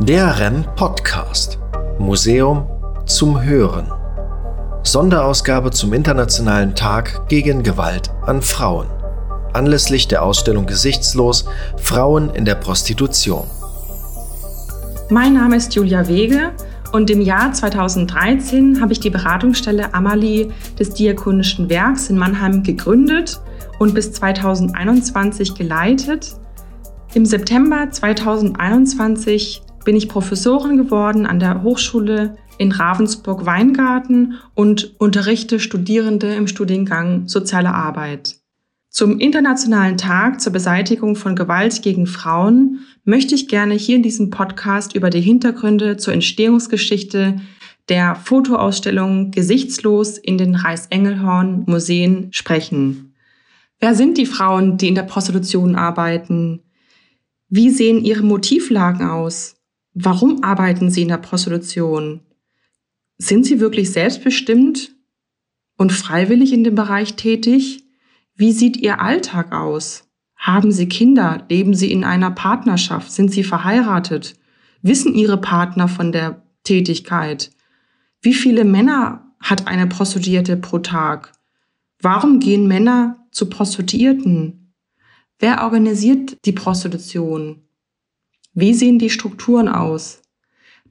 Der REM Podcast. Museum zum Hören. Sonderausgabe zum Internationalen Tag gegen Gewalt an Frauen. Anlässlich der Ausstellung Gesichtslos Frauen in der Prostitution. Mein Name ist Julia Wege und im Jahr 2013 habe ich die Beratungsstelle Amalie des Diakonischen Werks in Mannheim gegründet und bis 2021 geleitet. Im September 2021 bin ich Professorin geworden an der Hochschule in Ravensburg-Weingarten und unterrichte Studierende im Studiengang Soziale Arbeit. Zum Internationalen Tag zur Beseitigung von Gewalt gegen Frauen möchte ich gerne hier in diesem Podcast über die Hintergründe zur Entstehungsgeschichte der Fotoausstellung Gesichtslos in den Reichsengelhorn Museen sprechen. Wer sind die Frauen, die in der Prostitution arbeiten? Wie sehen ihre Motivlagen aus? Warum arbeiten sie in der Prostitution? Sind sie wirklich selbstbestimmt und freiwillig in dem Bereich tätig? Wie sieht ihr Alltag aus? Haben sie Kinder? Leben sie in einer Partnerschaft? Sind sie verheiratet? Wissen ihre Partner von der Tätigkeit? Wie viele Männer hat eine Prostituierte pro Tag? Warum gehen Männer zu Prostituierten? Wer organisiert die Prostitution? Wie sehen die Strukturen aus?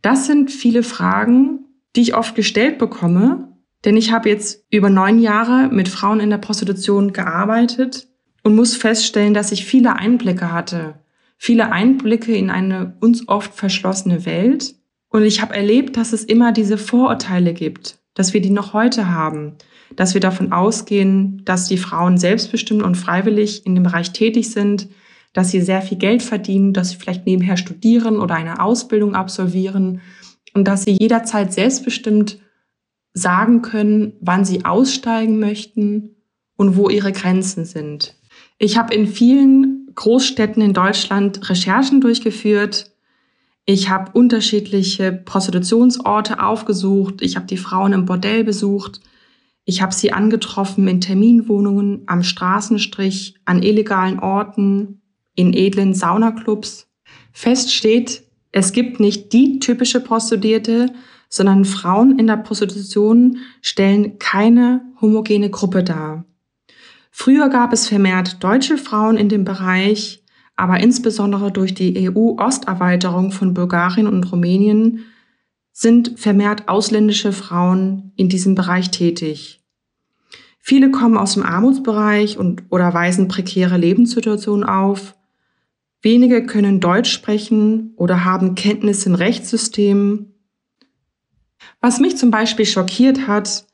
Das sind viele Fragen, die ich oft gestellt bekomme, denn ich habe jetzt über neun Jahre mit Frauen in der Prostitution gearbeitet und muss feststellen, dass ich viele Einblicke hatte. Viele Einblicke in eine uns oft verschlossene Welt. Und ich habe erlebt, dass es immer diese Vorurteile gibt, dass wir die noch heute haben, dass wir davon ausgehen, dass die Frauen selbstbestimmt und freiwillig in dem Bereich tätig sind, dass sie sehr viel Geld verdienen, dass sie vielleicht nebenher studieren oder eine Ausbildung absolvieren und dass sie jederzeit selbstbestimmt sagen können, wann sie aussteigen möchten und wo ihre Grenzen sind. Ich habe in vielen Großstädten in Deutschland Recherchen durchgeführt. Ich habe unterschiedliche Prostitutionsorte aufgesucht. Ich habe die Frauen im Bordell besucht. Ich habe sie angetroffen in Terminwohnungen, am Straßenstrich, an illegalen Orten, in edlen Saunaclubs. Fest steht, es gibt nicht die typische Prostituierte, sondern Frauen in der Prostitution stellen keine homogene Gruppe dar. Früher gab es vermehrt deutsche Frauen in dem Bereich, aber insbesondere durch die EU-Osterweiterung von Bulgarien und Rumänien sind vermehrt ausländische Frauen in diesem Bereich tätig. Viele kommen aus dem Armutsbereich und oder weisen prekäre Lebenssituationen auf. Wenige können Deutsch sprechen oder haben Kenntnisse in Rechtssystemen. Was mich zum Beispiel schockiert hat,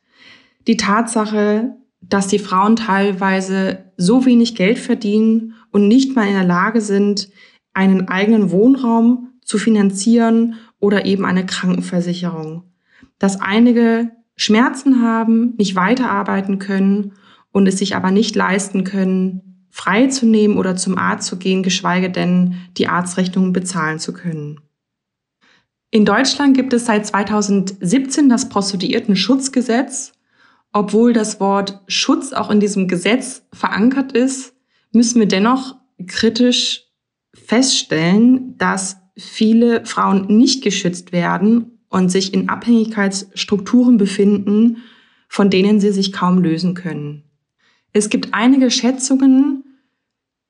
die Tatsache, dass die Frauen teilweise so wenig Geld verdienen und nicht mal in der Lage sind, einen eigenen Wohnraum zu finanzieren oder eben eine Krankenversicherung. Dass einige Schmerzen haben, nicht weiterarbeiten können und es sich aber nicht leisten können, frei zu nehmen oder zum Arzt zu gehen, geschweige denn die Arztrechnungen bezahlen zu können. In Deutschland gibt es seit 2017 das Prostituierten-Schutzgesetz. Obwohl das Wort Schutz auch in diesem Gesetz verankert ist, müssen wir dennoch kritisch feststellen, dass viele Frauen nicht geschützt werden und sich in Abhängigkeitsstrukturen befinden, von denen sie sich kaum lösen können. Es gibt einige Schätzungen,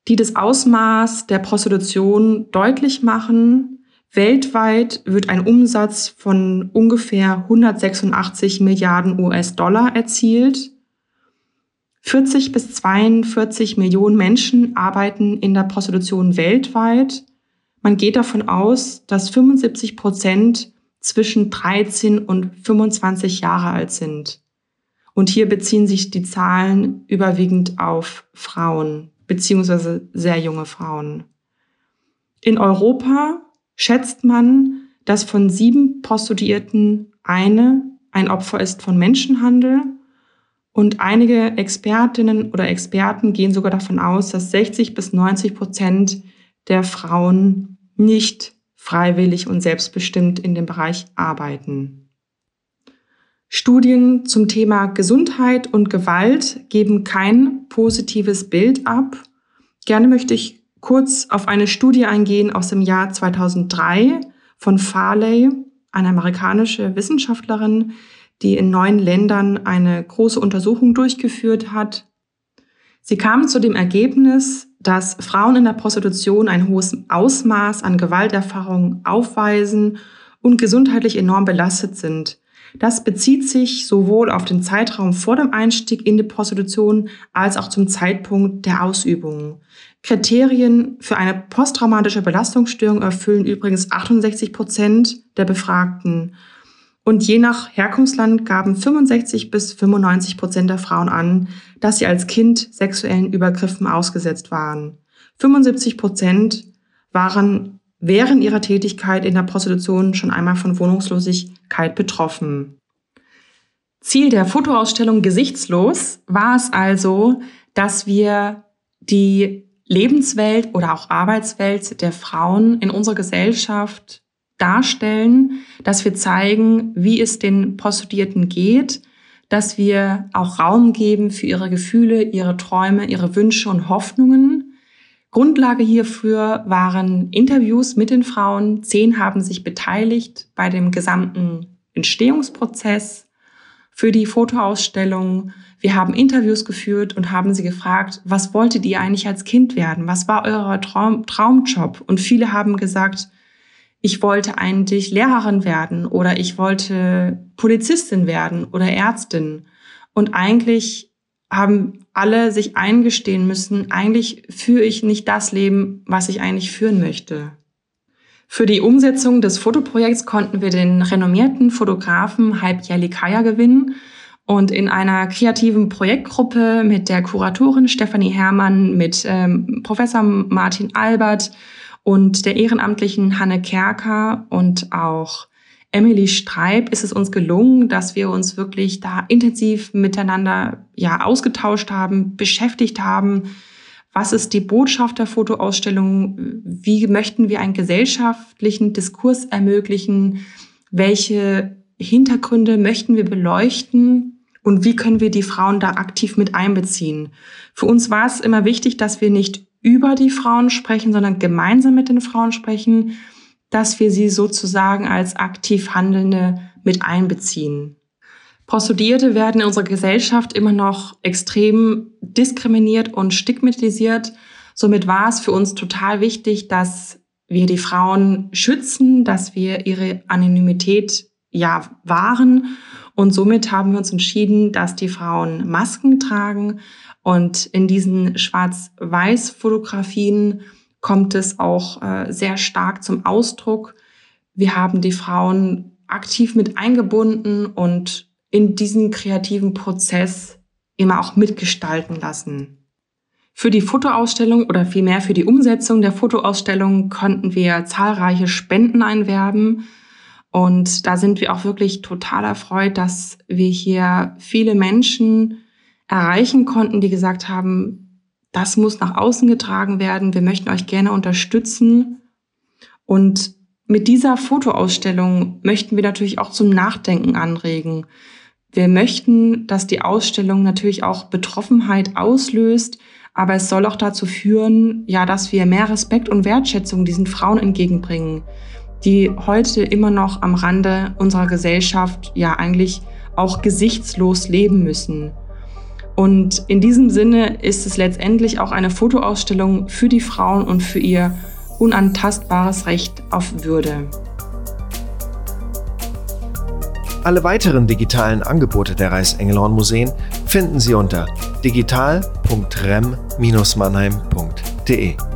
die das Ausmaß der Prostitution deutlich machen. Weltweit wird ein Umsatz von ungefähr 186 Milliarden US-Dollar erzielt. 40 bis 42 Millionen Menschen arbeiten in der Prostitution weltweit. Man geht davon aus, dass 75 Prozent zwischen 13 und 25 Jahre alt sind. Und hier beziehen sich die Zahlen überwiegend auf Frauen beziehungsweise sehr junge Frauen. In Europa schätzt man, dass von sieben Prostituierten eine ein Opfer ist von Menschenhandel und einige Expertinnen oder Experten gehen sogar davon aus, dass 60 bis 90 Prozent der Frauen nicht freiwillig und selbstbestimmt in dem Bereich arbeiten. Studien zum Thema Gesundheit und Gewalt geben kein positives Bild ab. Gerne möchte ich kurz auf eine Studie eingehen aus dem Jahr 2003 von Farley, eine amerikanische Wissenschaftlerin, die in neun Ländern eine große Untersuchung durchgeführt hat. Sie kam zu dem Ergebnis, dass Frauen in der Prostitution ein hohes Ausmaß an Gewalterfahrungen aufweisen und gesundheitlich enorm belastet sind. Das bezieht sich sowohl auf den Zeitraum vor dem Einstieg in die Prostitution als auch zum Zeitpunkt der Ausübung. Kriterien für eine posttraumatische Belastungsstörung erfüllen übrigens 68 Prozent der Befragten. Und je nach Herkunftsland gaben 65 bis 95 Prozent der Frauen an, dass sie als Kind sexuellen Übergriffen ausgesetzt waren. 75 Prozent waren während ihrer Tätigkeit in der Prostitution schon einmal von Wohnungslosigkeit betroffen. Ziel der Fotoausstellung Gesichtslos war es also, dass wir die Lebenswelt oder auch Arbeitswelt der Frauen in unserer Gesellschaft darstellen, dass wir zeigen, wie es den Prostituierten geht, dass wir auch Raum geben für ihre Gefühle, ihre Träume, ihre Wünsche und Hoffnungen Grundlage hierfür waren Interviews mit den Frauen. Zehn haben sich beteiligt bei dem gesamten Entstehungsprozess für die Fotoausstellung. Wir haben Interviews geführt und haben sie gefragt, was wolltet ihr eigentlich als Kind werden? Was war euer Traum Traumjob? Und viele haben gesagt, ich wollte eigentlich Lehrerin werden oder ich wollte Polizistin werden oder Ärztin. Und eigentlich haben alle sich eingestehen müssen, eigentlich führe ich nicht das Leben, was ich eigentlich führen möchte. Für die Umsetzung des Fotoprojekts konnten wir den renommierten Fotografen Hype Yalikaya gewinnen und in einer kreativen Projektgruppe mit der Kuratorin Stefanie Herrmann, mit ähm, Professor Martin Albert und der ehrenamtlichen Hanne Kerker und auch Emily Streib ist es uns gelungen, dass wir uns wirklich da intensiv miteinander ja ausgetauscht haben, beschäftigt haben. Was ist die Botschaft der Fotoausstellung? Wie möchten wir einen gesellschaftlichen Diskurs ermöglichen? Welche Hintergründe möchten wir beleuchten? Und wie können wir die Frauen da aktiv mit einbeziehen? Für uns war es immer wichtig, dass wir nicht über die Frauen sprechen, sondern gemeinsam mit den Frauen sprechen dass wir sie sozusagen als aktiv Handelnde mit einbeziehen. Prostituierte werden in unserer Gesellschaft immer noch extrem diskriminiert und stigmatisiert. Somit war es für uns total wichtig, dass wir die Frauen schützen, dass wir ihre Anonymität ja wahren. Und somit haben wir uns entschieden, dass die Frauen Masken tragen und in diesen Schwarz-Weiß-Fotografien kommt es auch äh, sehr stark zum Ausdruck. Wir haben die Frauen aktiv mit eingebunden und in diesen kreativen Prozess immer auch mitgestalten lassen. Für die Fotoausstellung oder vielmehr für die Umsetzung der Fotoausstellung konnten wir zahlreiche Spenden einwerben. Und da sind wir auch wirklich total erfreut, dass wir hier viele Menschen erreichen konnten, die gesagt haben, das muss nach außen getragen werden. Wir möchten euch gerne unterstützen. Und mit dieser Fotoausstellung möchten wir natürlich auch zum Nachdenken anregen. Wir möchten, dass die Ausstellung natürlich auch Betroffenheit auslöst, aber es soll auch dazu führen, ja, dass wir mehr Respekt und Wertschätzung diesen Frauen entgegenbringen, die heute immer noch am Rande unserer Gesellschaft ja eigentlich auch gesichtslos leben müssen. Und in diesem Sinne ist es letztendlich auch eine Fotoausstellung für die Frauen und für ihr unantastbares Recht auf Würde. Alle weiteren digitalen Angebote der Reichsengelhorn Museen finden Sie unter digital.rem-mannheim.de.